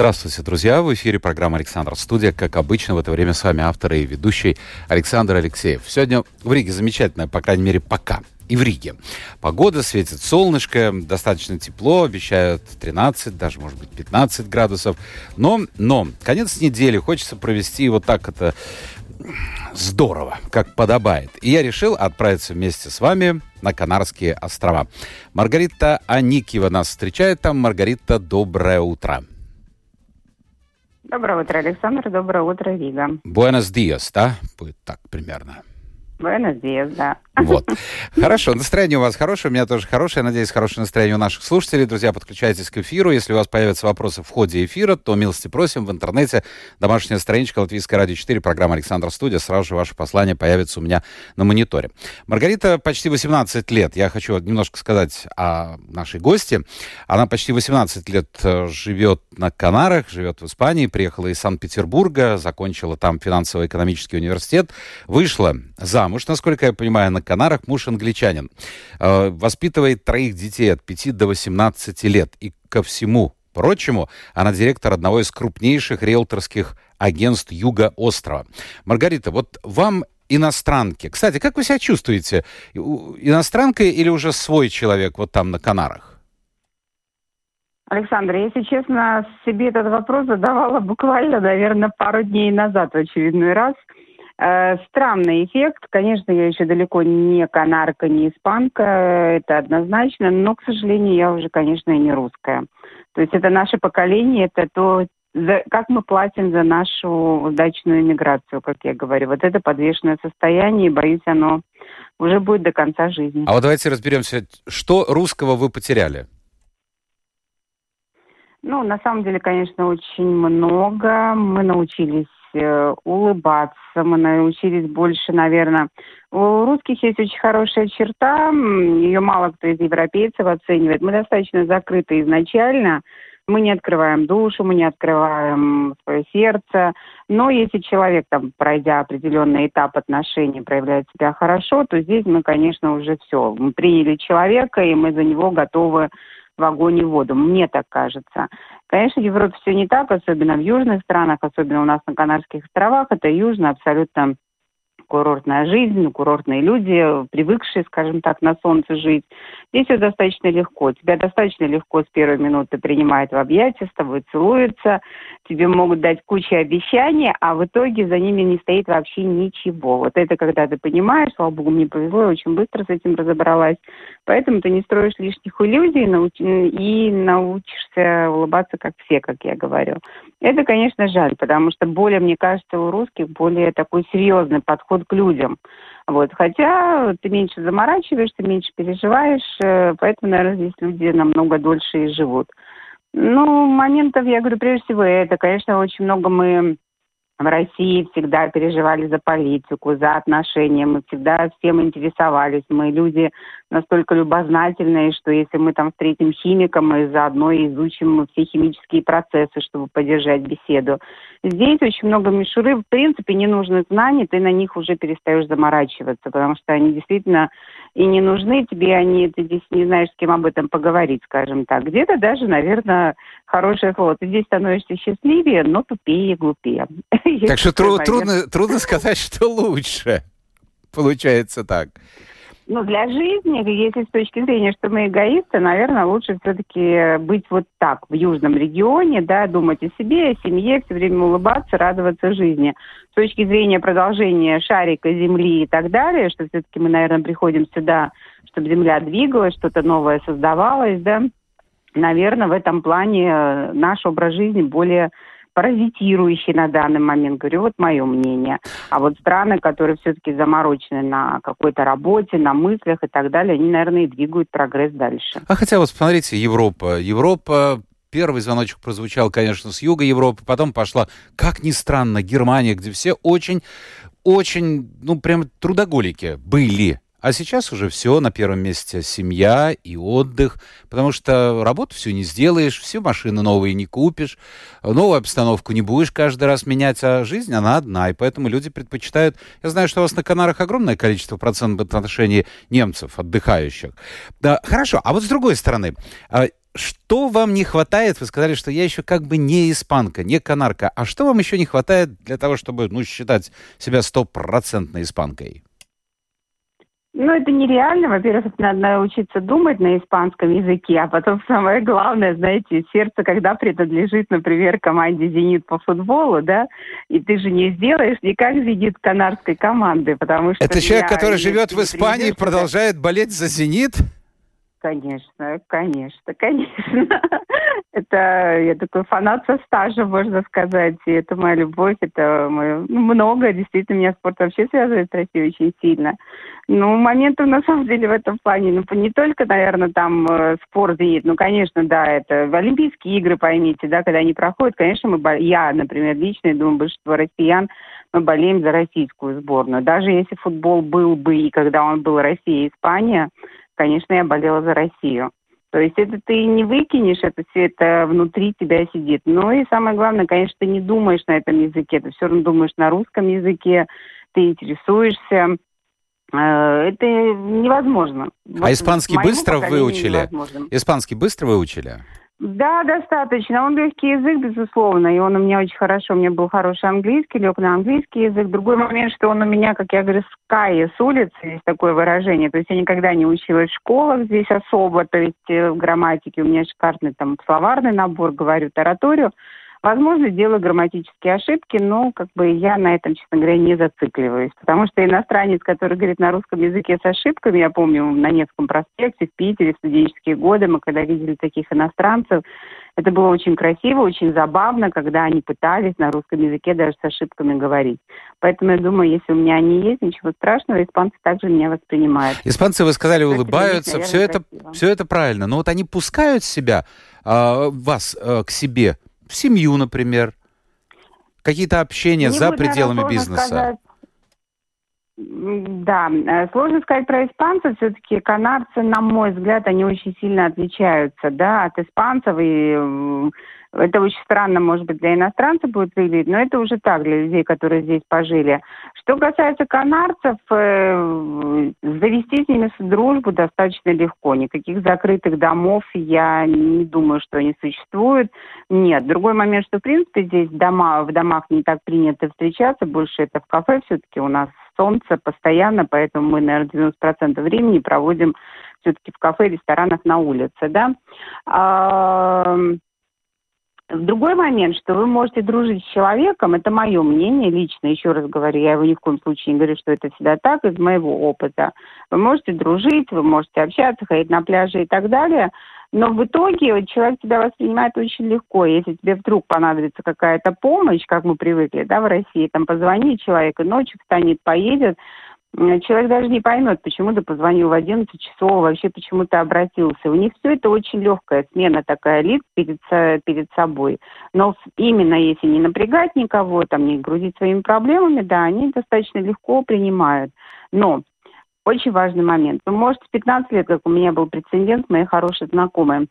Здравствуйте, друзья! В эфире программа «Александр Студия». Как обычно, в это время с вами автор и ведущий Александр Алексеев. Сегодня в Риге замечательная, по крайней мере, пока. И в Риге. Погода, светит солнышко, достаточно тепло, обещают 13, даже, может быть, 15 градусов. Но, но, конец недели хочется провести вот так это здорово, как подобает. И я решил отправиться вместе с вами на Канарские острова. Маргарита Аникива нас встречает там. Маргарита, доброе утро. Доброе утро, Александр. Доброе утро, Рига. Буэнос диас, да? Будет так примерно. Буэнос диас, да. Вот. Хорошо, настроение у вас хорошее, у меня тоже хорошее. Надеюсь, хорошее настроение у наших слушателей. Друзья, подключайтесь к эфиру. Если у вас появятся вопросы в ходе эфира, то милости просим в интернете. Домашняя страничка Латвийская радио 4, программа Александр Студия. Сразу же ваше послание появится у меня на мониторе. Маргарита почти 18 лет. Я хочу немножко сказать о нашей гости. Она почти 18 лет э, живет на Канарах, живет в Испании, приехала из Санкт-Петербурга, закончила там финансово-экономический университет, вышла замуж, насколько я понимаю, на Канарах, муж англичанин. Э, воспитывает троих детей от 5 до 18 лет. И ко всему прочему, она директор одного из крупнейших риэлторских агентств Юга острова. Маргарита, вот вам иностранки. Кстати, как вы себя чувствуете? Иностранка или уже свой человек вот там на Канарах? Александр, если честно, себе этот вопрос задавала буквально, наверное, пару дней назад в очередной раз – странный эффект. Конечно, я еще далеко не канарка, не испанка, это однозначно, но, к сожалению, я уже, конечно, и не русская. То есть это наше поколение, это то, за, как мы платим за нашу удачную иммиграцию, как я говорю. Вот это подвешенное состояние, и, боюсь, оно уже будет до конца жизни. А вот давайте разберемся, что русского вы потеряли? Ну, на самом деле, конечно, очень много. Мы научились Э, улыбаться, мы научились больше, наверное. У русских есть очень хорошая черта, ее мало кто из европейцев оценивает. Мы достаточно закрыты изначально, мы не открываем душу, мы не открываем свое сердце. Но если человек, там, пройдя определенный этап отношений, проявляет себя хорошо, то здесь мы, конечно, уже все. Мы приняли человека, и мы за него готовы в огонь и воду. Мне так кажется. Конечно, в Европе все не так, особенно в южных странах, особенно у нас на Канарских островах. Это южно абсолютно курортная жизнь, курортные люди, привыкшие, скажем так, на солнце жить. Здесь все достаточно легко. Тебя достаточно легко с первой минуты принимают в объятия, с тобой целуются, тебе могут дать кучу обещаний, а в итоге за ними не стоит вообще ничего. Вот это когда ты понимаешь, слава богу, мне повезло, я очень быстро с этим разобралась. Поэтому ты не строишь лишних иллюзий и научишься улыбаться, как все, как я говорю. Это, конечно, жаль, потому что более, мне кажется, у русских более такой серьезный подход к людям. Вот. Хотя ты меньше заморачиваешься, меньше переживаешь, э, поэтому, наверное, здесь люди намного дольше и живут. Ну, моментов, я говорю, прежде всего, это, конечно, очень много мы в России всегда переживали за политику, за отношения, мы всегда всем интересовались. Мы люди настолько любознательные, что если мы там встретим химика, мы заодно изучим все химические процессы, чтобы поддержать беседу. Здесь очень много мишуры, в принципе, не нужны знаний, ты на них уже перестаешь заморачиваться, потому что они действительно и не нужны тебе, они, ты здесь не знаешь, с кем об этом поговорить, скажем так. Где-то даже, наверное, хорошее слово. Ты здесь становишься счастливее, но тупее и глупее. Так что трудно, трудно сказать, что лучше. Получается так. Ну, для жизни, если с точки зрения, что мы эгоисты, наверное, лучше все-таки быть вот так, в южном регионе, да, думать о себе, о семье, все время улыбаться, радоваться жизни. С точки зрения продолжения шарика Земли и так далее, что все-таки мы, наверное, приходим сюда, чтобы Земля двигалась, что-то новое создавалось, да, наверное, в этом плане э, наш образ жизни более паразитирующий на данный момент. Говорю, вот мое мнение. А вот страны, которые все-таки заморочены на какой-то работе, на мыслях и так далее, они, наверное, и двигают прогресс дальше. А хотя вот смотрите, Европа. Европа Первый звоночек прозвучал, конечно, с юга Европы, потом пошла, как ни странно, Германия, где все очень, очень, ну, прям трудоголики были. А сейчас уже все на первом месте семья и отдых, потому что работу всю не сделаешь, все машины новые не купишь, новую обстановку не будешь каждый раз менять, а жизнь она одна, и поэтому люди предпочитают... Я знаю, что у вас на Канарах огромное количество процентов в отношении немцев, отдыхающих. Да, хорошо, а вот с другой стороны, а, что вам не хватает? Вы сказали, что я еще как бы не испанка, не канарка. А что вам еще не хватает для того, чтобы ну, считать себя стопроцентной испанкой? Ну, это нереально. Во-первых, надо научиться думать на испанском языке, а потом самое главное, знаете, сердце, когда принадлежит, например, команде «Зенит» по футболу, да, и ты же не сделаешь никак «Зенит» канарской команды, потому что... Это человек, который живет в Испании, продолжает болеть за «Зенит»? Конечно, конечно, конечно. Это я такой фанат со стажа, можно сказать. И это моя любовь, это мое, ну, много. Действительно, меня спорт вообще связывает с Россией очень сильно. Ну, моментов на самом деле в этом плане, ну, не только, наверное, там э, спорт видит, ну, конечно, да, это Олимпийские игры, поймите, да, когда они проходят, конечно, мы, я, например, лично, я думаю, большинство россиян, мы болеем за российскую сборную. Даже если футбол был бы, и когда он был Россия и Испания, конечно, я болела за Россию. То есть это ты не выкинешь, это все это внутри тебя сидит. Ну и самое главное, конечно, ты не думаешь на этом языке, ты все равно думаешь на русском языке, ты интересуешься. Э, это невозможно. А испанский быстро выучили? Испанский быстро выучили? Да, достаточно. Он легкий язык, безусловно, и он у меня очень хорошо. У меня был хороший английский, лег на английский язык. Другой момент, что он у меня, как я говорю, с Каи, с улицы, есть такое выражение. То есть я никогда не училась в школах здесь особо, то есть э, в грамматике у меня шикарный там словарный набор, говорю тараторию. Возможно, делаю грамматические ошибки, но как бы я на этом, честно говоря, не зацикливаюсь. Потому что иностранец, который говорит на русском языке с ошибками, я помню, на Невском проспекте в Питере в студенческие годы мы когда видели таких иностранцев, это было очень красиво, очень забавно, когда они пытались на русском языке даже с ошибками говорить. Поэтому я думаю, если у меня они есть, ничего страшного, испанцы также меня воспринимают. Испанцы, вы сказали, улыбаются, все это, все это правильно. Но вот они пускают себя, э, вас э, к себе в семью, например, какие-то общения Не за пределами бизнеса. Сказать. Да, э, сложно сказать про испанцев. Все-таки канадцы, на мой взгляд, они очень сильно отличаются да, от испанцев. И это очень странно, может быть, для иностранцев будет выглядеть, но это уже так для людей, которые здесь пожили. Что касается канарцев, э, завести с ними дружбу достаточно легко. Никаких закрытых домов я не думаю, что они существуют. Нет. Другой момент, что, в принципе, здесь дома, в домах не так принято встречаться, больше это в кафе все-таки у нас солнце постоянно, поэтому мы, наверное, 90% времени проводим все-таки в кафе, ресторанах на улице, да. Другой момент, что вы можете дружить с человеком, это мое мнение лично, еще раз говорю, я его ни в коем случае не говорю, что это всегда так, из моего опыта. Вы можете дружить, вы можете общаться, ходить на пляже и так далее, но в итоге человек тебя воспринимает очень легко. Если тебе вдруг понадобится какая-то помощь, как мы привыкли, да, в России, там позвони человеку, ночью встанет, поедет, человек даже не поймет, почему ты позвонил в 11 часов, вообще почему ты обратился. У них все это очень легкая смена такая лиц перед, перед собой. Но именно если не напрягать никого, там, не грузить своими проблемами, да, они достаточно легко принимают. Но очень важный момент. Вы можете 15 лет, как у меня был прецедент, мои хорошие знакомые,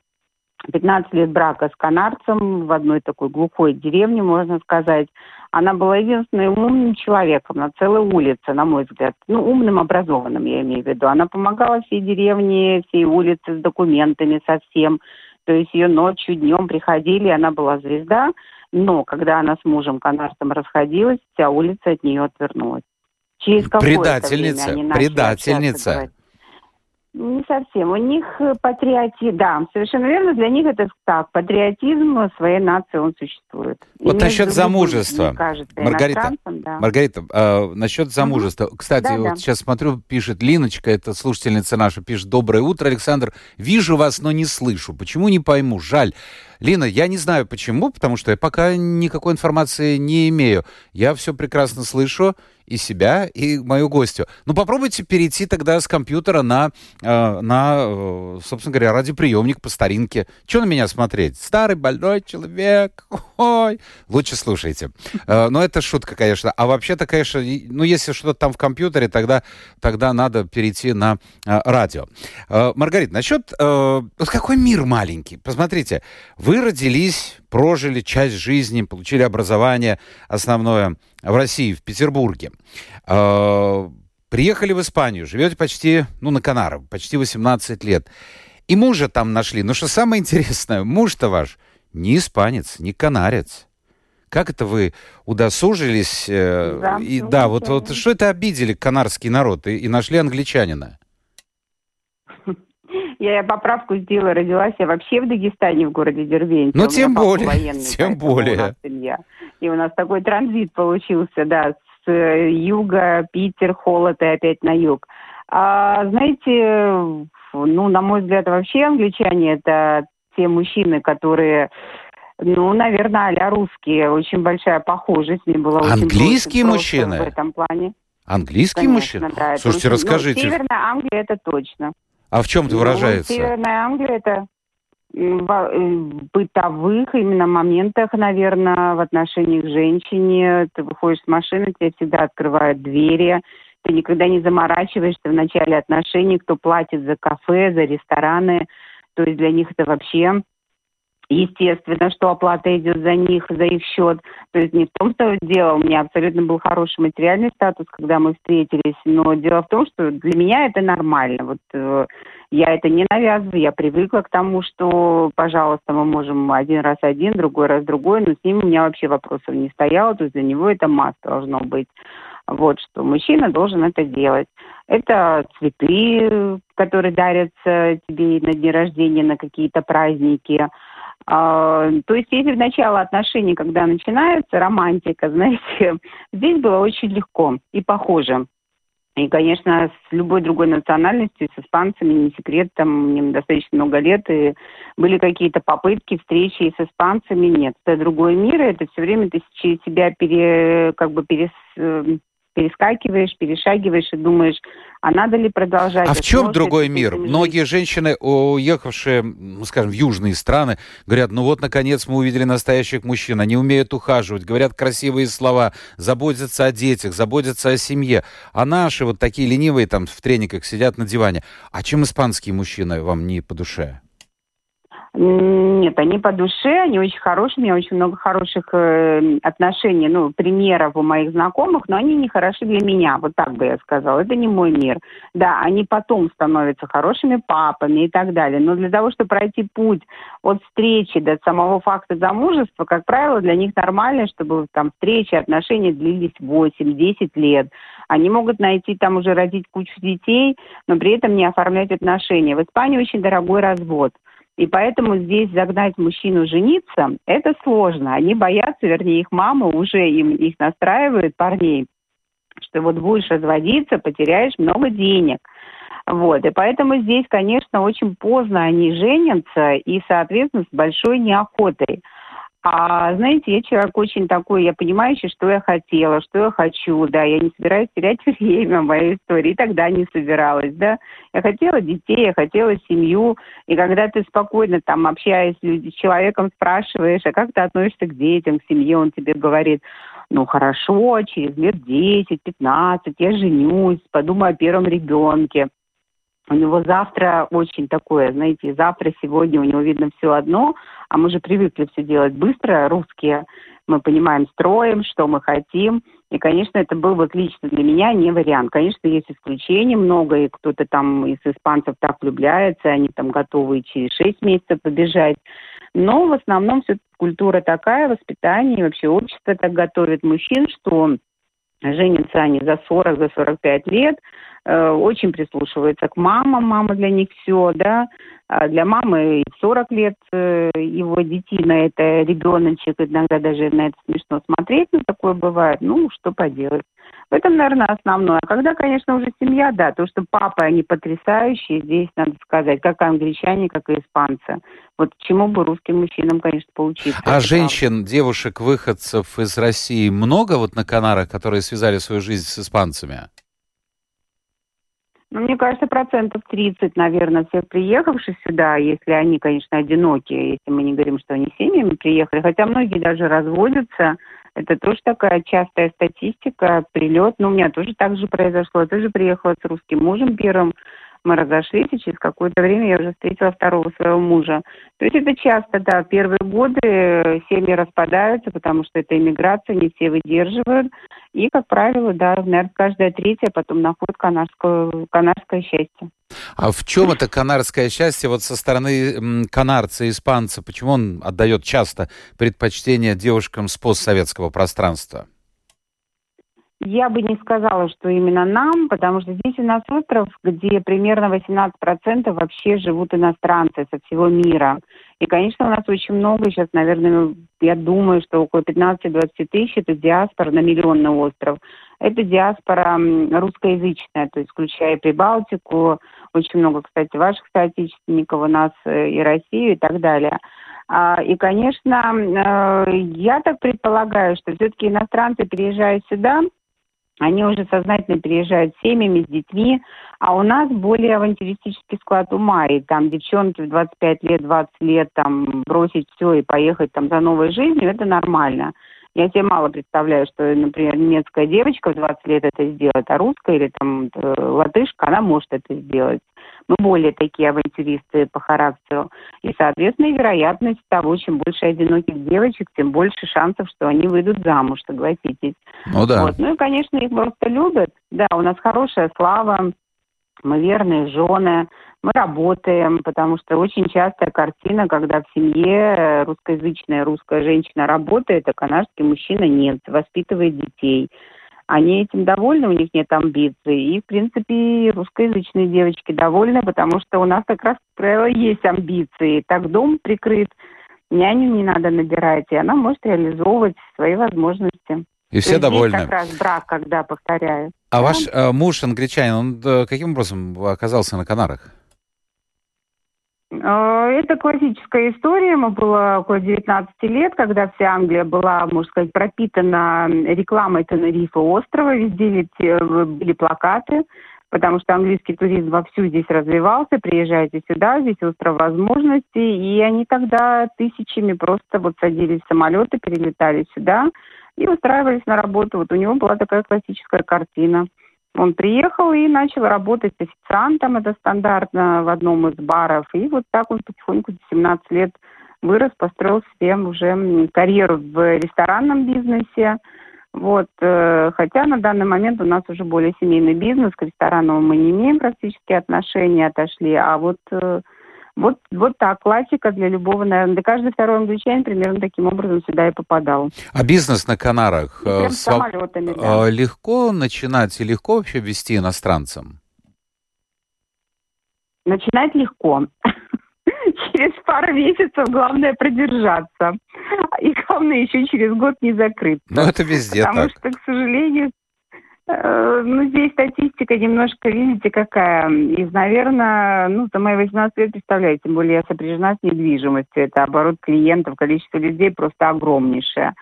15 лет брака с канарцем в одной такой глухой деревне, можно сказать. Она была единственным умным человеком на целой улице, на мой взгляд. Ну, умным, образованным, я имею в виду. Она помогала всей деревне, всей улице с документами, со всем. То есть ее ночью, днем приходили, она была звезда. Но когда она с мужем канарцем расходилась, вся улица от нее отвернулась. Через предательница, время они предательница. Не совсем. У них э, патриотизм, да, совершенно верно. Для них это так. Патриотизм своей нации, он существует. Вот И насчет замужества. Кажется, Маргарита, да. Маргарита э, насчет замужества. Угу. Кстати, да, вот да. сейчас смотрю, пишет Линочка, это слушательница наша, пишет «Доброе утро, Александр. Вижу вас, но не слышу. Почему, не пойму. Жаль. Лина, я не знаю почему, потому что я пока никакой информации не имею. Я все прекрасно слышу и себя, и мою гостью. Ну, попробуйте перейти тогда с компьютера на, э, на э, собственно говоря, радиоприемник по старинке. Что на меня смотреть? Старый больной человек. Ой. Лучше слушайте. Э, но это шутка, конечно. А вообще-то, конечно, ну, если что-то там в компьютере, тогда, тогда надо перейти на э, радио. Э, Маргарита, насчет... Э, вот какой мир маленький. Посмотрите, вы родились, прожили часть жизни, получили образование основное в России, в Петербурге. Э, приехали в Испанию, живете почти, ну, на Канарах, почти 18 лет. И мужа там нашли. Но что самое интересное, муж-то ваш не испанец, не канарец. Как это вы удосужились? Э, да, и, да вот, вот что это обидели канарский народ и, и нашли англичанина? Я поправку сделала, родилась я вообще в Дагестане, в городе Дербень. Ну, тем более, военный, тем более. И у нас такой транзит получился, да, с э, юга, Питер, холод и опять на юг. А, знаете, ну, на мой взгляд, вообще англичане это те мужчины, которые ну, наверное, а русские. Очень большая похожесть. Мне было Английские очень мужчины? В этом плане. Английские Конечно, мужчины? Да, Слушайте, русские. расскажите. Ну, Северная Англия это точно. А в чем это ну, выражается? Северная Англия это в э, бытовых именно моментах, наверное, в отношении к женщине. Ты выходишь с машины, тебе всегда открывают двери. Ты никогда не заморачиваешься в начале отношений, кто платит за кафе, за рестораны. То есть для них это вообще естественно, что оплата идет за них, за их счет. То есть не в том, что дело, у меня абсолютно был хороший материальный статус, когда мы встретились, но дело в том, что для меня это нормально. Вот э, я это не навязываю, я привыкла к тому, что, пожалуйста, мы можем один раз один, другой раз другой, но с ним у меня вообще вопросов не стояло, то есть для него это масс должно быть. Вот что мужчина должен это делать. Это цветы, которые дарятся тебе на дни рождения, на какие-то праздники. А, то есть если в начало отношений, когда начинается романтика, знаете, здесь было очень легко и похоже. И, конечно, с любой другой национальностью, с испанцами, не секрет, там мне достаточно много лет, и были какие-то попытки встречи и с испанцами, нет. Это другой мир, это все время ты через себя пере, как бы перес, перескакиваешь, перешагиваешь и думаешь, а надо ли продолжать? А в чем другой мир? Многие женщины, уехавшие, скажем, в южные страны, говорят, ну вот, наконец, мы увидели настоящих мужчин, они умеют ухаживать, говорят красивые слова, заботятся о детях, заботятся о семье. А наши вот такие ленивые там в трениках сидят на диване. А чем испанские мужчины вам не по душе? Нет, они по душе, они очень хорошие, у меня очень много хороших э, отношений, ну, примеров у моих знакомых, но они не хороши для меня, вот так бы я сказала, это не мой мир. Да, они потом становятся хорошими папами и так далее, но для того, чтобы пройти путь от встречи до самого факта замужества, как правило, для них нормально, чтобы там встречи, отношения длились 8-10 лет. Они могут найти там уже родить кучу детей, но при этом не оформлять отношения. В Испании очень дорогой развод – и поэтому здесь загнать мужчину жениться, это сложно. Они боятся, вернее, их мама уже им их настраивает, парней, что вот будешь разводиться, потеряешь много денег. Вот, и поэтому здесь, конечно, очень поздно они женятся и, соответственно, с большой неохотой. А знаете, я человек очень такой, я понимающий, что я хотела, что я хочу, да, я не собираюсь терять время в моей истории, и тогда не собиралась, да. Я хотела детей, я хотела семью, и когда ты спокойно там общаясь с человеком, спрашиваешь, а как ты относишься к детям, к семье, он тебе говорит, ну хорошо, через лет 10-15 я женюсь, подумаю о первом ребенке. У него завтра очень такое, знаете, завтра, сегодня у него видно все одно, а мы же привыкли все делать быстро, русские. Мы понимаем, строим, что мы хотим. И, конечно, это был вот лично для меня не вариант. Конечно, есть исключения много, и кто-то там из испанцев так влюбляется, они там готовы через шесть месяцев побежать. Но в основном все культура такая, воспитание, и вообще общество так готовит мужчин, что женятся они за 40, за 45 лет, Э, очень прислушивается к мамам, мама для них все, да. А для мамы 40 лет э, его детина, это ребеночек, иногда даже на это смешно смотреть, но такое бывает. Ну, что поделать. В этом, наверное, основное. А когда, конечно, уже семья, да, то, что папы, они потрясающие, здесь надо сказать, как англичане, как и испанцы. Вот чему бы русским мужчинам, конечно, поучиться. А женщин, правда. девушек, выходцев из России много вот на Канарах, которые связали свою жизнь с испанцами? Ну, мне кажется, процентов 30, наверное, всех приехавших сюда, если они, конечно, одинокие, если мы не говорим, что они семьями приехали, хотя многие даже разводятся, это тоже такая частая статистика, прилет. Ну, у меня тоже так же произошло. Я тоже приехала с русским мужем первым. Мы разошлись, и через какое-то время я уже встретила второго своего мужа. То есть это часто, да, первые годы семьи распадаются, потому что это иммиграция, не все выдерживают. И, как правило, да, наверное, каждая третья потом находит канарское, канарское счастье. А в чем это канарское счастье вот со стороны канарца, испанца? Почему он отдает часто предпочтение девушкам с постсоветского пространства? Я бы не сказала, что именно нам, потому что здесь у нас остров, где примерно 18% вообще живут иностранцы со всего мира. И, конечно, у нас очень много сейчас, наверное, я думаю, что около 15-20 тысяч это диаспора на миллионный остров. Это диаспора русскоязычная, то есть включая Прибалтику, очень много, кстати, ваших соотечественников у нас э, и Россию и так далее. А, и, конечно, э, я так предполагаю, что все-таки иностранцы, приезжая сюда, они уже сознательно переезжают с семьями, с детьми, а у нас более авантюристический склад ума, и там девчонки в 25 лет, 20 лет там бросить все и поехать там за новой жизнью, это нормально. Я себе мало представляю, что, например, немецкая девочка в 20 лет это сделает, а русская или там э, латышка, она может это сделать. Мы более такие авантюристы по характеру. И, соответственно, вероятность того, чем больше одиноких девочек, тем больше шансов, что они выйдут замуж, согласитесь. Ну да. Вот. Ну и, конечно, их просто любят. Да, у нас хорошая слава, мы верные жены, мы работаем, потому что очень частая картина, когда в семье русскоязычная русская женщина работает, а канадский мужчина нет, воспитывает детей. Они этим довольны, у них нет амбиций. И, в принципе, русскоязычные девочки довольны, потому что у нас как раз, как правило, есть амбиции. Так дом прикрыт, няню не надо набирать, и она может реализовывать свои возможности. И все довольны. как раз брак, когда повторяю. А да? ваш э, муж англичанин, он э, каким образом оказался на Канарах? Э, это классическая история. Ему было около 19 лет, когда вся Англия была, можно сказать, пропитана рекламой Тенерифа острова. Везде э, были плакаты, потому что английский туризм вовсю здесь развивался. Приезжайте сюда, здесь остров возможностей. И они тогда тысячами просто вот садились в самолеты, перелетали сюда и устраивались на работу. Вот у него была такая классическая картина – он приехал и начал работать официантом, это стандартно в одном из баров. И вот так он потихоньку до 17 лет вырос, построил себе уже карьеру в ресторанном бизнесе. Вот, э, хотя на данный момент у нас уже более семейный бизнес, к ресторанам мы не имеем практически отношения, отошли, а вот э, вот, вот так, классика для любого, наверное, для каждого второй англичанин примерно таким образом сюда и попадал. А бизнес на Канарах ну, Прям своб... самолетами, да. Э, легко начинать и легко вообще вести иностранцам? Начинать легко. Через пару месяцев главное продержаться. И главное еще через год не закрыться. Ну, это везде Потому так. что, к сожалению, Э, ну, здесь статистика немножко, видите, какая. Из, наверное, ну, за мои 18 лет, представляете, тем более я сопряжена с недвижимостью. Это оборот клиентов, количество людей просто огромнейшее.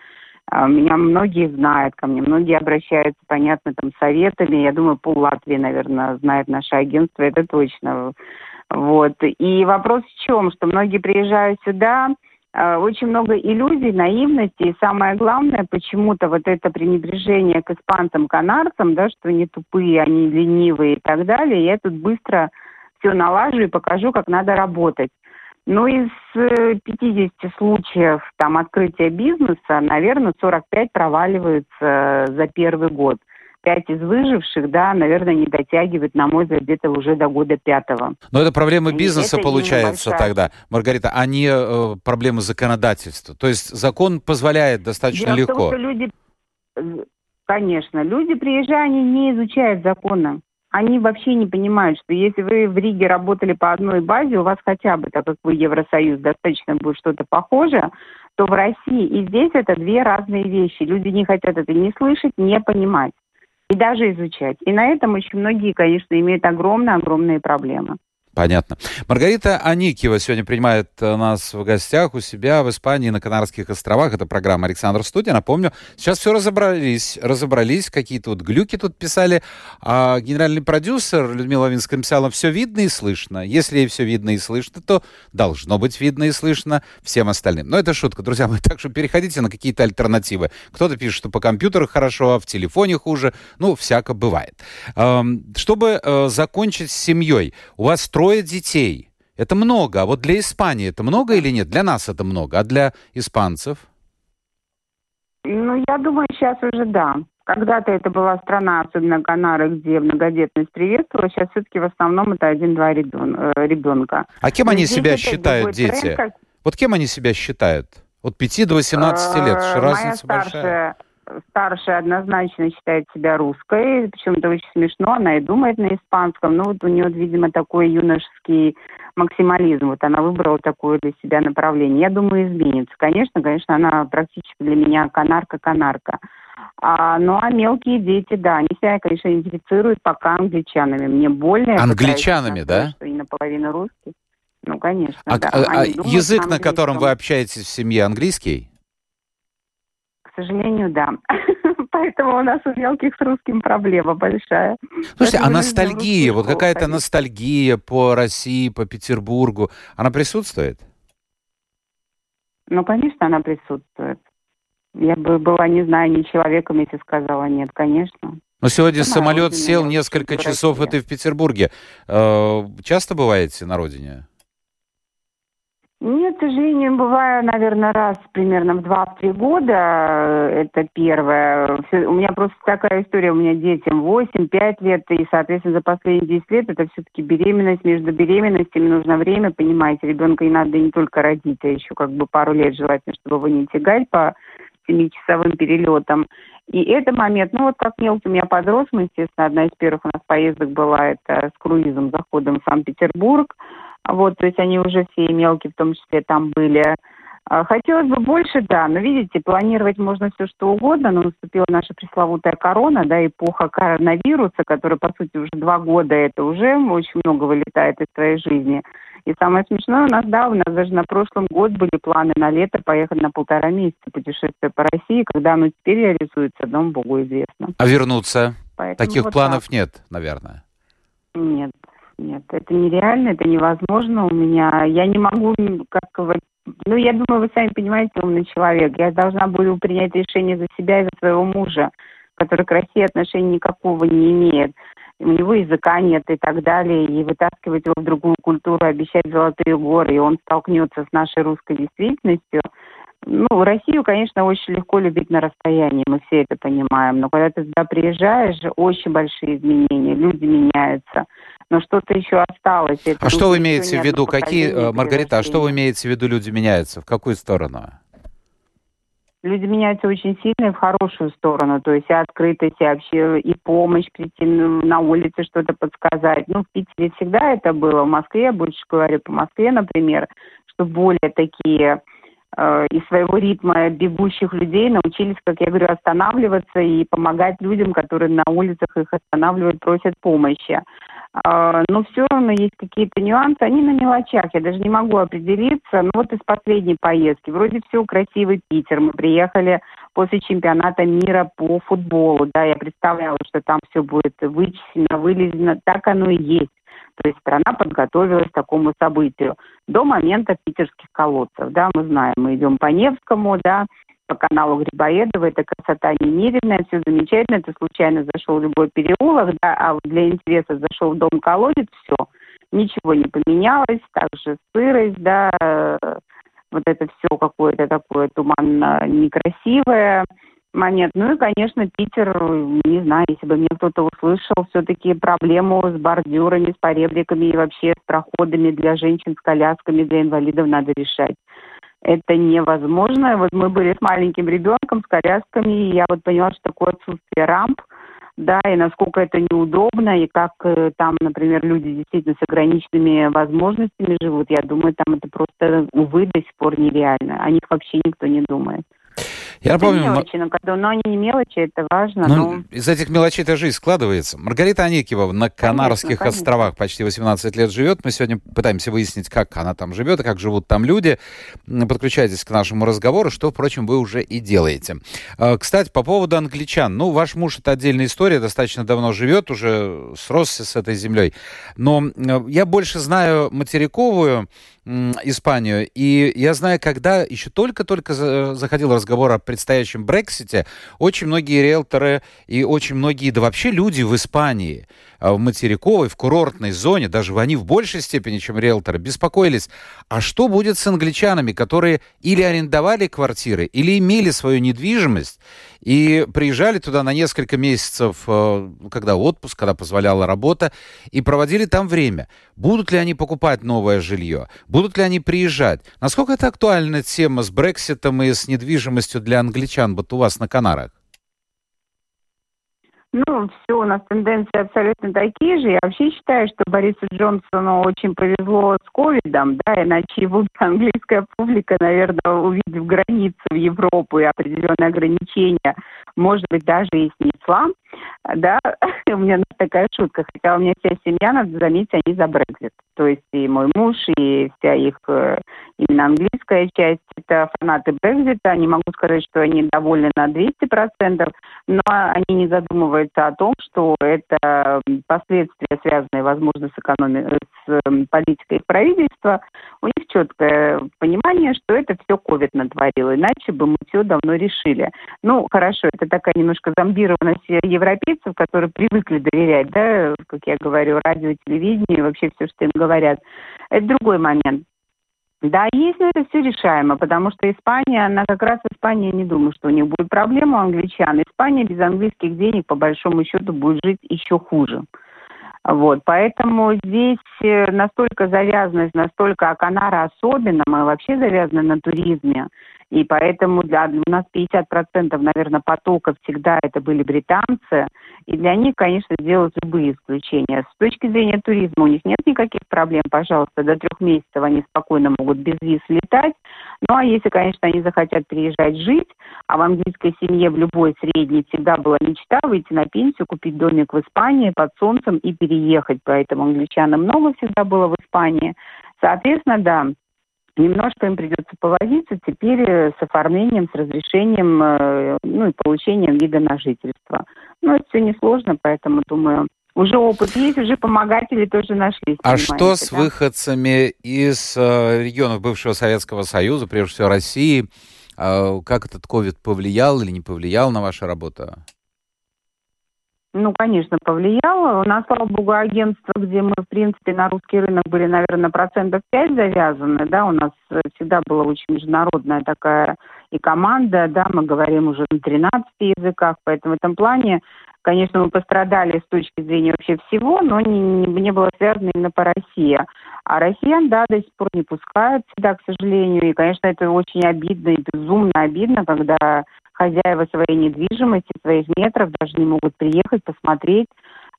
А, меня многие знают, ко мне многие обращаются, понятно, там, советами. Я думаю, пол Латвии, наверное, знает наше агентство, это точно. Вот. И вопрос в чем? Что многие приезжают сюда, Э, очень много иллюзий, наивности, и самое главное, почему-то вот это пренебрежение к испанцам, канарцам, да, что они тупые, они ленивые и так далее, я тут быстро все налажу и покажу, как надо работать. Ну, из 50 э, случаев там открытия бизнеса, наверное, 45 проваливаются за первый год пять из выживших, да, наверное, не дотягивает, на мой взгляд, где-то уже до года пятого. Но это проблема бизнеса это получается тогда, Маргарита, а не э, проблемы законодательства. То есть закон позволяет достаточно Дело легко. Том, что люди, конечно, люди, приезжая, они не изучают закона. Они вообще не понимают, что если вы в Риге работали по одной базе, у вас хотя бы, так как вы Евросоюз, достаточно будет что-то похожее, то в России и здесь это две разные вещи. Люди не хотят это не слышать, не понимать. И даже изучать. И на этом очень многие, конечно, имеют огромные-огромные проблемы. Понятно. Маргарита Аникева сегодня принимает э, нас в гостях у себя в Испании на Канарских островах. Это программа «Александр Студия». Напомню, сейчас все разобрались, разобрались, какие-то вот глюки тут писали. А генеральный продюсер Людмила Лавинская написала, все видно и слышно. Если все видно и слышно, то должно быть видно и слышно всем остальным. Но это шутка, друзья мои. Так что переходите на какие-то альтернативы. Кто-то пишет, что по компьютеру хорошо, а в телефоне хуже. Ну, всяко бывает. Чтобы э, закончить с семьей, у вас трое трое детей. Это много. А вот для Испании это много или нет? Для нас это много. А для испанцев? Ну, я думаю, сейчас уже да. Когда-то это была страна, особенно Канары, где многодетность приветствовала. Сейчас все-таки в основном это один-два ребенка. Э, а кем они себя считают, дети? Тренд, Вот кем они себя считают? От 5 до 18 лет. Э, разница большая старшая однозначно считает себя русской, причем это очень смешно, она и думает на испанском, но вот у нее, видимо, такой юношеский максимализм, вот она выбрала такое для себя направление. Я думаю, изменится. Конечно, конечно, она практически для меня канарка-канарка. А, ну, а мелкие дети, да, они себя, конечно, идентифицируют пока англичанами. Мне больно. Англичанами, да? Что и наполовину русские. Ну, конечно, а, да. А, а язык, на котором вы общаетесь в семье, английский? Сожалению, да. Поэтому у нас у мелких с русским проблема большая. Слушайте, а ностальгия, вот какая-то ностальгия по России, по Петербургу, она присутствует? Ну, конечно, она присутствует. Я бы была, не знаю, не человеком, если сказала нет, конечно. Но сегодня Сама самолет сел несколько часов, это в Петербурге. Э, часто бываете на родине? Нет, к сожалению, бываю, наверное, раз примерно в 2-3 года. Это первое. У меня просто такая история. У меня детям 8-5 лет, и, соответственно, за последние 10 лет это все-таки беременность. Между беременностями нужно время, понимаете. Ребенка и надо не только родить, а еще как бы пару лет желательно, чтобы его не тягать по семичасовым перелетам. И это момент, ну вот как мелкий у меня подрос, мы, естественно, одна из первых у нас поездок была это с круизом, заходом в Санкт-Петербург. Вот, то есть они уже все мелкие в том числе там были. А, хотелось бы больше, да, но видите, планировать можно все что угодно, но наступила наша пресловутая корона, да, эпоха коронавируса, которая, по сути, уже два года, это уже очень много вылетает из твоей жизни. И самое смешное у нас, да, у нас даже на прошлом год были планы на лето поехать на полтора месяца путешествия по России, когда оно теперь реализуется, одному Богу известно. А вернуться? Поэтому Таких вот планов так. нет, наверное. Нет, нет, это нереально, это невозможно у меня. Я не могу, как ну, я думаю, вы сами понимаете, умный человек. Я должна буду принять решение за себя и за своего мужа, который к России отношения никакого не имеет. У него языка нет и так далее, и вытаскивать его в другую культуру, обещать золотые горы, и он столкнется с нашей русской действительностью. Ну, Россию, конечно, очень легко любить на расстоянии, мы все это понимаем, но когда ты туда приезжаешь, очень большие изменения, люди меняются но что-то еще осталось. Это а что вы имеете в виду? Какие, э, Маргарита, а что вы имеете в виду, люди меняются? В какую сторону? Люди меняются очень сильно и в хорошую сторону. То есть и открытость, и вообще и помощь прийти на улице, что-то подсказать. Ну, в Питере всегда это было. В Москве, я больше говорю по Москве, например, что более такие э, из своего ритма бегущих людей научились, как я говорю, останавливаться и помогать людям, которые на улицах их останавливают, просят помощи. А, но все равно есть какие-то нюансы, они на мелочах, я даже не могу определиться. Ну вот из последней поездки, вроде все красивый Питер, мы приехали после чемпионата мира по футболу, да, я представляла, что там все будет вычислено, вылезено, так оно и есть. То есть страна подготовилась к такому событию до момента питерских колодцев, да, мы знаем, мы идем по Невскому, да, по каналу Грибоедова. Это красота немеренная, все замечательно. Ты случайно зашел в любой переулок, да, а для интереса зашел в дом колодец, все. Ничего не поменялось, также сырость, да, вот это все какое-то такое туманно некрасивое момент. Ну и, конечно, Питер, не знаю, если бы мне кто-то услышал, все-таки проблему с бордюрами, с поребриками и вообще с проходами для женщин с колясками, для инвалидов надо решать это невозможно. Вот мы были с маленьким ребенком, с колясками, и я вот поняла, что такое отсутствие рамп, да, и насколько это неудобно, и как э, там, например, люди действительно с ограниченными возможностями живут, я думаю, там это просто, увы, до сих пор нереально. О них вообще никто не думает. Я это помню, мелочи, но, когда, но они не мелочи, это важно. Ну, но... Из этих мелочей-то жизнь складывается. Маргарита Аникева на Канарских конечно. островах почти 18 лет живет. Мы сегодня пытаемся выяснить, как она там живет и как живут там люди. Подключайтесь к нашему разговору, что, впрочем, вы уже и делаете. А, Кстати, по поводу англичан. Ну, ваш муж — это отдельная история, достаточно давно живет, уже сросся с этой землей. Но я больше знаю материковую Испанию, и я знаю, когда еще только-только за- заходил разговор о предстоящем Брексите, очень многие риэлторы и очень многие, да вообще люди в Испании, в материковой, в курортной зоне, даже они в большей степени, чем риэлторы, беспокоились, а что будет с англичанами, которые или арендовали квартиры, или имели свою недвижимость, и приезжали туда на несколько месяцев, э, когда отпуск, когда позволяла работа, и проводили там время. Будут ли они покупать новое жилье? Будут ли они приезжать? Насколько это актуальная тема с Брекситом и с недвижимостью для англичан вот у вас на Канарах? Ну, все, у нас тенденции абсолютно такие же. Я вообще считаю, что Борису Джонсону очень повезло с ковидом, да, иначе его английская публика, наверное, увидев границы в Европу и определенные ограничения, может быть, даже и снесла. Да, у меня такая шутка, хотя у меня вся семья, надо заметить, они за Брекзит. То есть и мой муж, и вся их э, именно английская часть, это фанаты Брекзита. Не могу сказать, что они довольны на 200%, но они не задумываются о том, что это последствия, связанные, возможно, с, экономи- с э, политикой правительства. У них четкое понимание, что это все ковид натворил, иначе бы мы все давно решили. Ну, хорошо, это такая немножко зомбированность европейцев, которые привыкли доверять, да, как я говорю, радио, телевидению, вообще все, что им говорят. Это другой момент. Да, есть, но это все решаемо, потому что Испания, она как раз Испания, не думаю, что у них будет проблема у англичан. Испания без английских денег, по большому счету, будет жить еще хуже. Вот, поэтому здесь э, настолько завязанность, настолько Аканара особенно, мы вообще завязаны на туризме, и поэтому для, у нас 50%, наверное, потока всегда это были британцы, и для них, конечно, делают любые исключения. С точки зрения туризма у них нет никаких проблем, пожалуйста, до трех месяцев они спокойно могут без виз летать. Ну, а если, конечно, они захотят приезжать жить, а в английской семье в любой средней всегда была мечта выйти на пенсию, купить домик в Испании под солнцем и переехать. Поэтому англичанам много всегда было в Испании. Соответственно, да, Немножко им придется повозиться теперь э, с оформлением, с разрешением, э, ну и получением вида на жительство. Но это все несложно, поэтому, думаю, уже опыт есть, уже помогатели тоже нашлись. А что с да? выходцами из э, регионов бывшего Советского Союза, прежде всего России? Э, как этот ковид повлиял или не повлиял на вашу работу? Ну, конечно, повлияло. У нас, слава богу, агентство, где мы, в принципе, на русский рынок были, наверное, процентов 5 завязаны, да, у нас э, всегда была очень международная такая и команда, да, мы говорим уже на 13 языках, поэтому в этом плане, конечно, мы пострадали с точки зрения вообще всего, но не, не, не было связано именно по России. А россиян, да, до сих пор не пускают сюда, к сожалению, и, конечно, это очень обидно и безумно обидно, когда хозяева своей недвижимости, своих метров даже не могут приехать, посмотреть,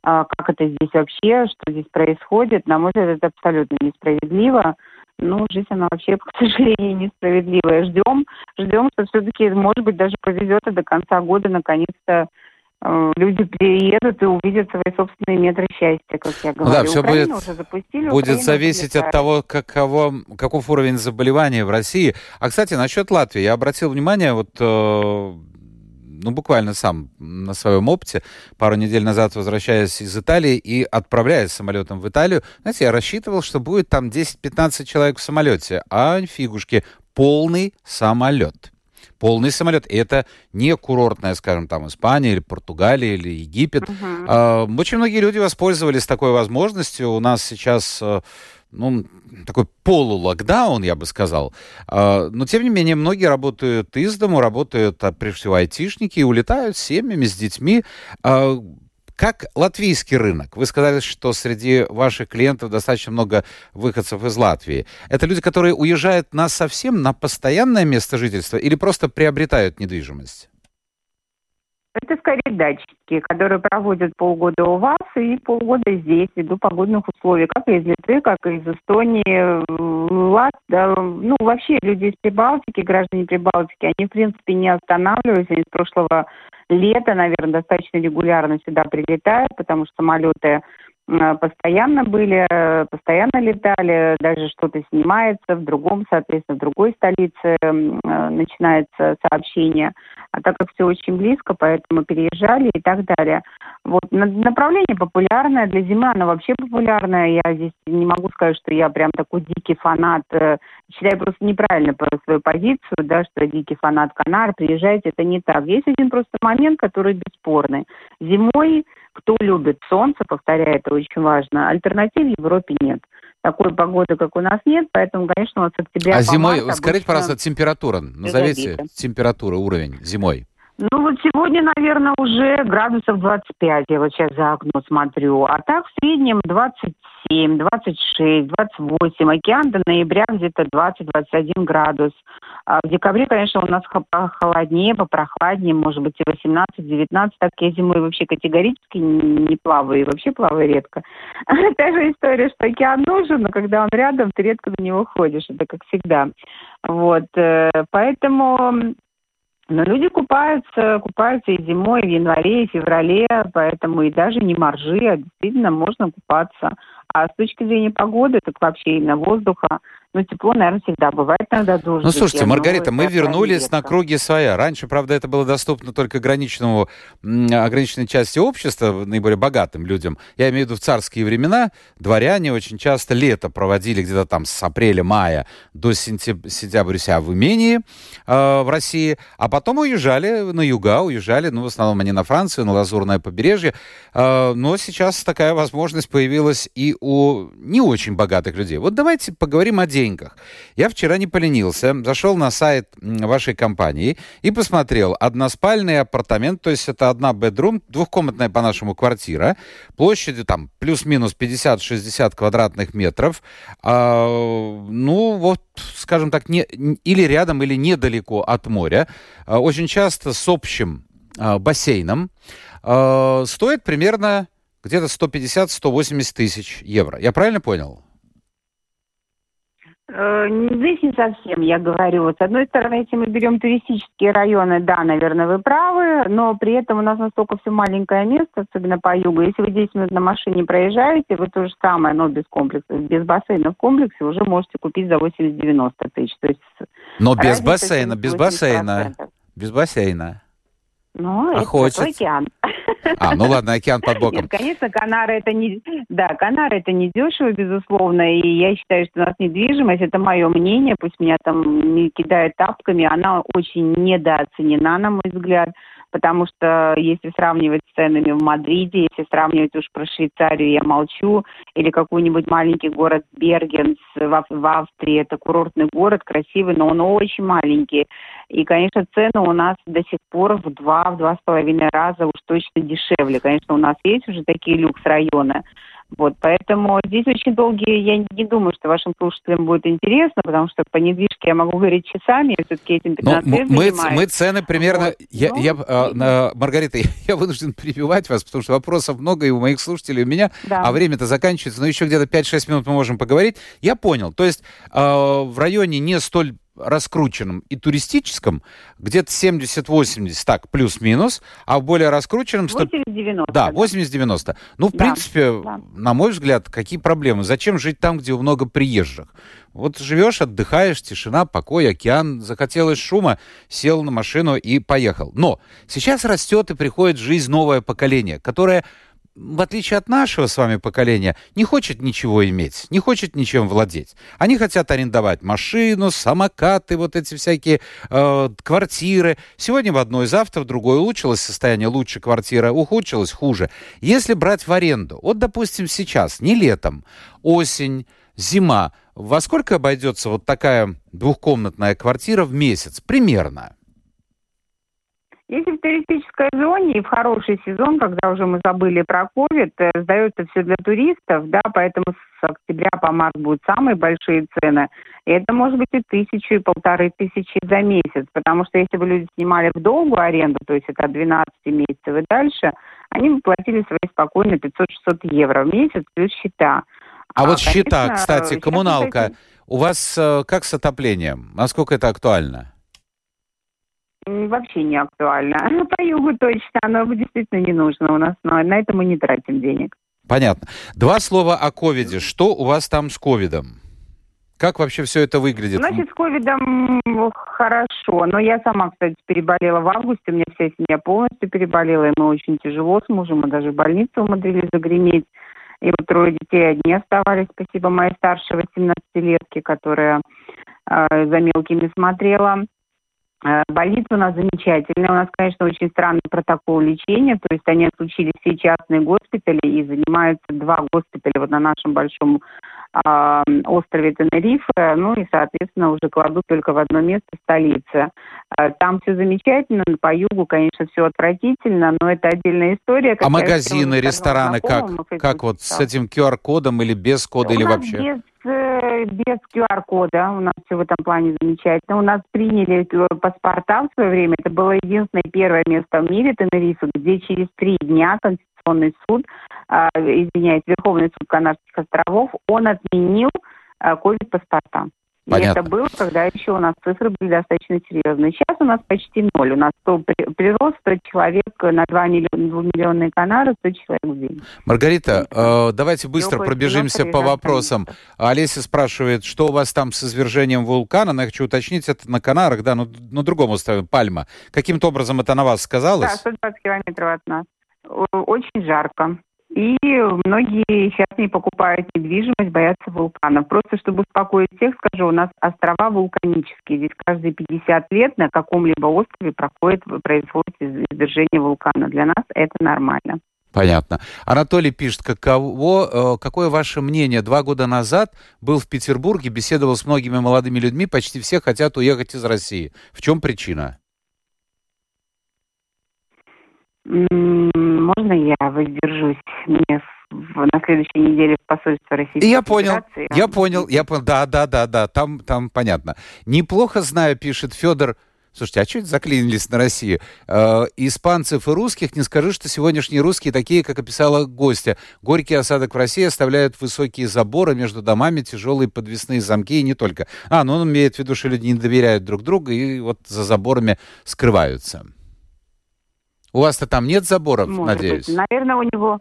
как это здесь вообще, что здесь происходит. На мой взгляд, это абсолютно несправедливо. Ну, жизнь, она вообще, к сожалению, несправедливая. Ждем, ждем, что все-таки, может быть, даже повезет, и до конца года наконец-то э, люди приедут и увидят свои собственные метры счастья, как я говорю. Ну да, все Украину будет, уже запустили, будет зависеть от того, каково, каков уровень заболевания в России. А, кстати, насчет Латвии. Я обратил внимание, вот, э, ну, буквально сам на своем опыте, пару недель назад возвращаясь из Италии и отправляясь самолетом в Италию, знаете, я рассчитывал, что будет там 10-15 человек в самолете, а фигушки, полный самолет. Полный самолет. И это не курортная, скажем, там Испания или Португалия или Египет. А, Очень многие люди воспользовались такой возможностью. У нас сейчас э, ну, такой полулокдаун, я бы сказал. А, Но, тем не менее, многие работают из дому, работают, а, прежде всего, айтишники, и улетают с семьями, с детьми. А, Как латвийский рынок? Вы сказали, что среди ваших клиентов достаточно много выходцев из Латвии. Это люди, которые уезжают на совсем на постоянное место жительства или просто приобретают недвижимость? Это скорее датчики, которые проводят полгода у вас и полгода здесь, ввиду погодных условий, как из Литвы, как из Эстонии, Лат, да, ну, вообще люди из Прибалтики, граждане Прибалтики, они, в принципе, не останавливаются, они с прошлого лета, наверное, достаточно регулярно сюда прилетают, потому что самолеты постоянно были, постоянно летали, даже что-то снимается в другом, соответственно, в другой столице э, начинается сообщение. А так как все очень близко, поэтому переезжали и так далее. Вот направление популярное, для зимы оно вообще популярное. Я здесь не могу сказать, что я прям такой дикий фанат. Э, считаю просто неправильно про свою позицию, да, что дикий фанат Канар, приезжайте, это не так. Есть один просто момент, который бесспорный. Зимой кто любит солнце, повторяю, это очень важно, альтернатив в Европе нет. Такой погоды, как у нас, нет, поэтому, конечно, вот с октября А зимой, скажите, пожалуйста, температура, назовите температура, уровень зимой. Ну вот сегодня, наверное, уже градусов 25, я вот сейчас за окно смотрю. А так в среднем 27, 26, 28. Океан до ноября где-то 20-21 градус. А в декабре, конечно, у нас похолоднее, попрохладнее, может быть, и 18-19. Так я зимой вообще категорически не плаваю, и вообще плаваю редко. Та же история, что океан нужен, но когда он рядом, ты редко на него ходишь. Это как всегда. Вот, э, поэтому но люди купаются, купаются и зимой, и в январе, и в феврале, поэтому и даже не моржи, а действительно можно купаться. А с точки зрения погоды, так вообще именно воздуха, ну, тепло, наверное, всегда бывает иногда дождь. Ну, слушайте, Маргарита, мы вернулись на круги своя. Раньше, правда, это было доступно только ограниченному, ограниченной части общества, наиболее богатым людям. Я имею в виду в царские времена. Дворяне очень часто лето проводили где-то там с апреля-мая до сентября в имении э, в России, а потом уезжали на юга, уезжали, ну, в основном они на Францию, на Лазурное побережье. Э, но сейчас такая возможность появилась и у не очень богатых людей. Вот давайте поговорим о деньгах деньгах. Я вчера не поленился, зашел на сайт вашей компании и посмотрел. Односпальный апартамент, то есть это одна бедрум, двухкомнатная по-нашему квартира, площадью там плюс-минус 50-60 квадратных метров. А, ну, вот, скажем так, не, или рядом, или недалеко от моря. А, очень часто с общим а, бассейном. А, стоит примерно где-то 150-180 тысяч евро. Я правильно понял? Э, здесь не совсем, я говорю. Вот, с одной стороны, если мы берем туристические районы, да, наверное, вы правы, но при этом у нас настолько все маленькое место, особенно по югу. Если вы 10 минут на машине проезжаете, вы то же самое, но без комплекса, без бассейна в комплексе уже можете купить за 80-90 тысяч. То есть но без бассейна, без бассейна, без бассейна. Ну, а это океан. А, ну ладно, океан под боком. Нет, конечно, Канары это не... Да, Канары это не дешево, безусловно, и я считаю, что у нас недвижимость, это мое мнение, пусть меня там не кидают тапками, она очень недооценена, на мой взгляд потому что если сравнивать с ценами в Мадриде, если сравнивать уж про Швейцарию, я молчу, или какой-нибудь маленький город Бергенс в, в Австрии, это курортный город, красивый, но он очень маленький. И, конечно, цены у нас до сих пор в два, в два с половиной раза уж точно дешевле. Конечно, у нас есть уже такие люкс-районы, вот, поэтому здесь очень долгие, я не думаю, что вашим слушателям будет интересно, потому что по недвижке я могу говорить часами, я все-таки этим 15 Но лет мы, мы цены примерно... Вот. Я, ну, я, а, Маргарита, я вынужден перебивать вас, потому что вопросов много и у моих слушателей, и у меня, да. а время-то заканчивается, но еще где-то 5-6 минут мы можем поговорить. Я понял, то есть э, в районе не столь раскрученном и туристическом где-то 70-80, так, плюс-минус, а в более раскрученном... 80-90. Да, 80-90. Ну, в да, принципе, да. На мой взгляд, какие проблемы? Зачем жить там, где много приезжих? Вот живешь, отдыхаешь, тишина, покой, океан, захотелось шума, сел на машину и поехал. Но сейчас растет и приходит жизнь новое поколение, которое в отличие от нашего с вами поколения, не хочет ничего иметь, не хочет ничем владеть. Они хотят арендовать машину, самокаты, вот эти всякие э, квартиры. Сегодня в одной, завтра в другой улучшилось состояние, лучше квартира, ухудшилось хуже. Если брать в аренду, вот, допустим, сейчас, не летом, осень, зима, во сколько обойдется вот такая двухкомнатная квартира в месяц? Примерно. Если в туристической зоне и в хороший сезон, когда уже мы забыли про ковид, э, сдается все для туристов, да, поэтому октября по март будут самые большие цены. И это может быть и тысячу, и полторы тысячи за месяц. Потому что если бы люди снимали в долгую аренду, то есть это от 12 месяцев и дальше, они бы платили свои спокойно 500-600 евро в месяц плюс счета. А, а вот конечно, счета, кстати, коммуналка. У вас э, как с отоплением? Насколько это актуально? Вообще не актуально. По югу точно, оно действительно не нужно у нас, но на это мы не тратим денег. Понятно. Два слова о ковиде. Что у вас там с ковидом? Как вообще все это выглядит? Значит, с ковидом хорошо. Но я сама, кстати, переболела в августе. У меня вся семья полностью переболела. И мы очень тяжело с мужем. Мы даже в больницу умудрились загреметь. И вот трое детей одни оставались. Спасибо моей старшей 18-летке, которая э, за мелкими смотрела. Э, больница у нас замечательная. У нас, конечно, очень странный протокол лечения. То есть они отключили все частные госпитали и занимаются два госпиталя вот на нашем большом э, острове Тенерифе. Ну и, соответственно, уже кладут только в одно место столица. Э, там все замечательно, по югу, конечно, все отвратительно, но это отдельная история. А магазины, рестораны как? Как вот с этим QR-кодом или без кода, у или вообще? Без Э, без QR-кода. У нас все в этом плане замечательно. У нас приняли паспорта в свое время. Это было единственное первое место в мире, Тенерифе, где через три дня Конституционный суд, э, извиняюсь, Верховный суд Канарских островов, он отменил э, ковид-паспорта. Понятно. И это было, когда еще у нас цифры были достаточно серьезные. Сейчас у нас почти ноль. У нас 100, прирост 100 человек на 2 миллиона, 2 миллионные Канары, 100 человек в день. Маргарита, э, давайте быстро пробежимся по вопросам. Олеся спрашивает, что у вас там с извержением вулкана? Но я хочу уточнить, это на Канарах, да, но на другом острове, Пальма. Каким-то образом это на вас сказалось? Да, 120 километров от нас. Очень жарко. И многие сейчас не покупают недвижимость, боятся вулканов. Просто чтобы успокоить всех, скажу, у нас острова вулканические. Здесь каждые 50 лет на каком-либо острове проходит, происходит извержение вулкана. Для нас это нормально. Понятно. Анатолий пишет, каково, э, какое ваше мнение? Два года назад был в Петербурге, беседовал с многими молодыми людьми, почти все хотят уехать из России. В чем причина? Можно я воздержусь? Мне на следующей неделе в посольство Российской Я понял, Федерации. я понял, я понял. Да, да, да, да, там, там понятно. Неплохо знаю, пишет Федор. Слушайте, а что это заклинились на Россию? Э, испанцев и русских не скажу, что сегодняшние русские такие, как описала гостья. Горький осадок в России оставляют высокие заборы между домами, тяжелые подвесные замки и не только. А, ну он имеет в виду, что люди не доверяют друг другу и вот за заборами скрываются. У вас-то там нет заборов, Может надеюсь? Быть. Наверное, у него...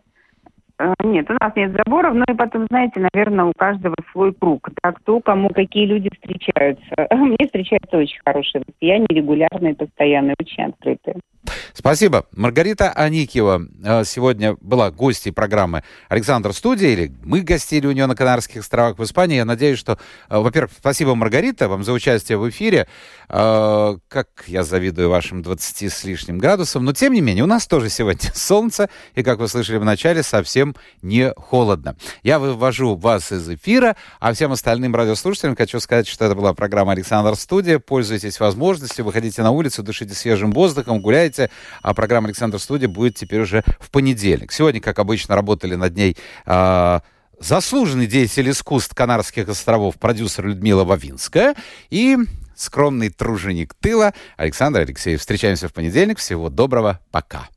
Э, нет, у нас нет заборов, но и потом, знаете, наверное, у каждого свой круг. Так, кто, кому какие люди встречаются. Мне встречаются очень хорошие россияне, регулярные, постоянные, очень открытые. Спасибо. Маргарита Аникева э, сегодня была гостьей программы «Александр Студия», или мы гостили у нее на Канарских островах в Испании. Я надеюсь, что, э, во-первых, спасибо, Маргарита, вам за участие в эфире. Как я завидую вашим 20 с лишним градусам, но тем не менее, у нас тоже сегодня солнце, и, как вы слышали в начале, совсем не холодно. Я вывожу вас из эфира, а всем остальным радиослушателям хочу сказать, что это была программа «Александр Студия». Пользуйтесь возможностью, выходите на улицу, дышите свежим воздухом, гуляйте, а программа «Александр Студия» будет теперь уже в понедельник. Сегодня, как обычно, работали над ней э, заслуженный деятель искусств Канарских островов, продюсер Людмила Вавинская и скромный труженик тыла Александр Алексеев. Встречаемся в понедельник. Всего доброго. Пока.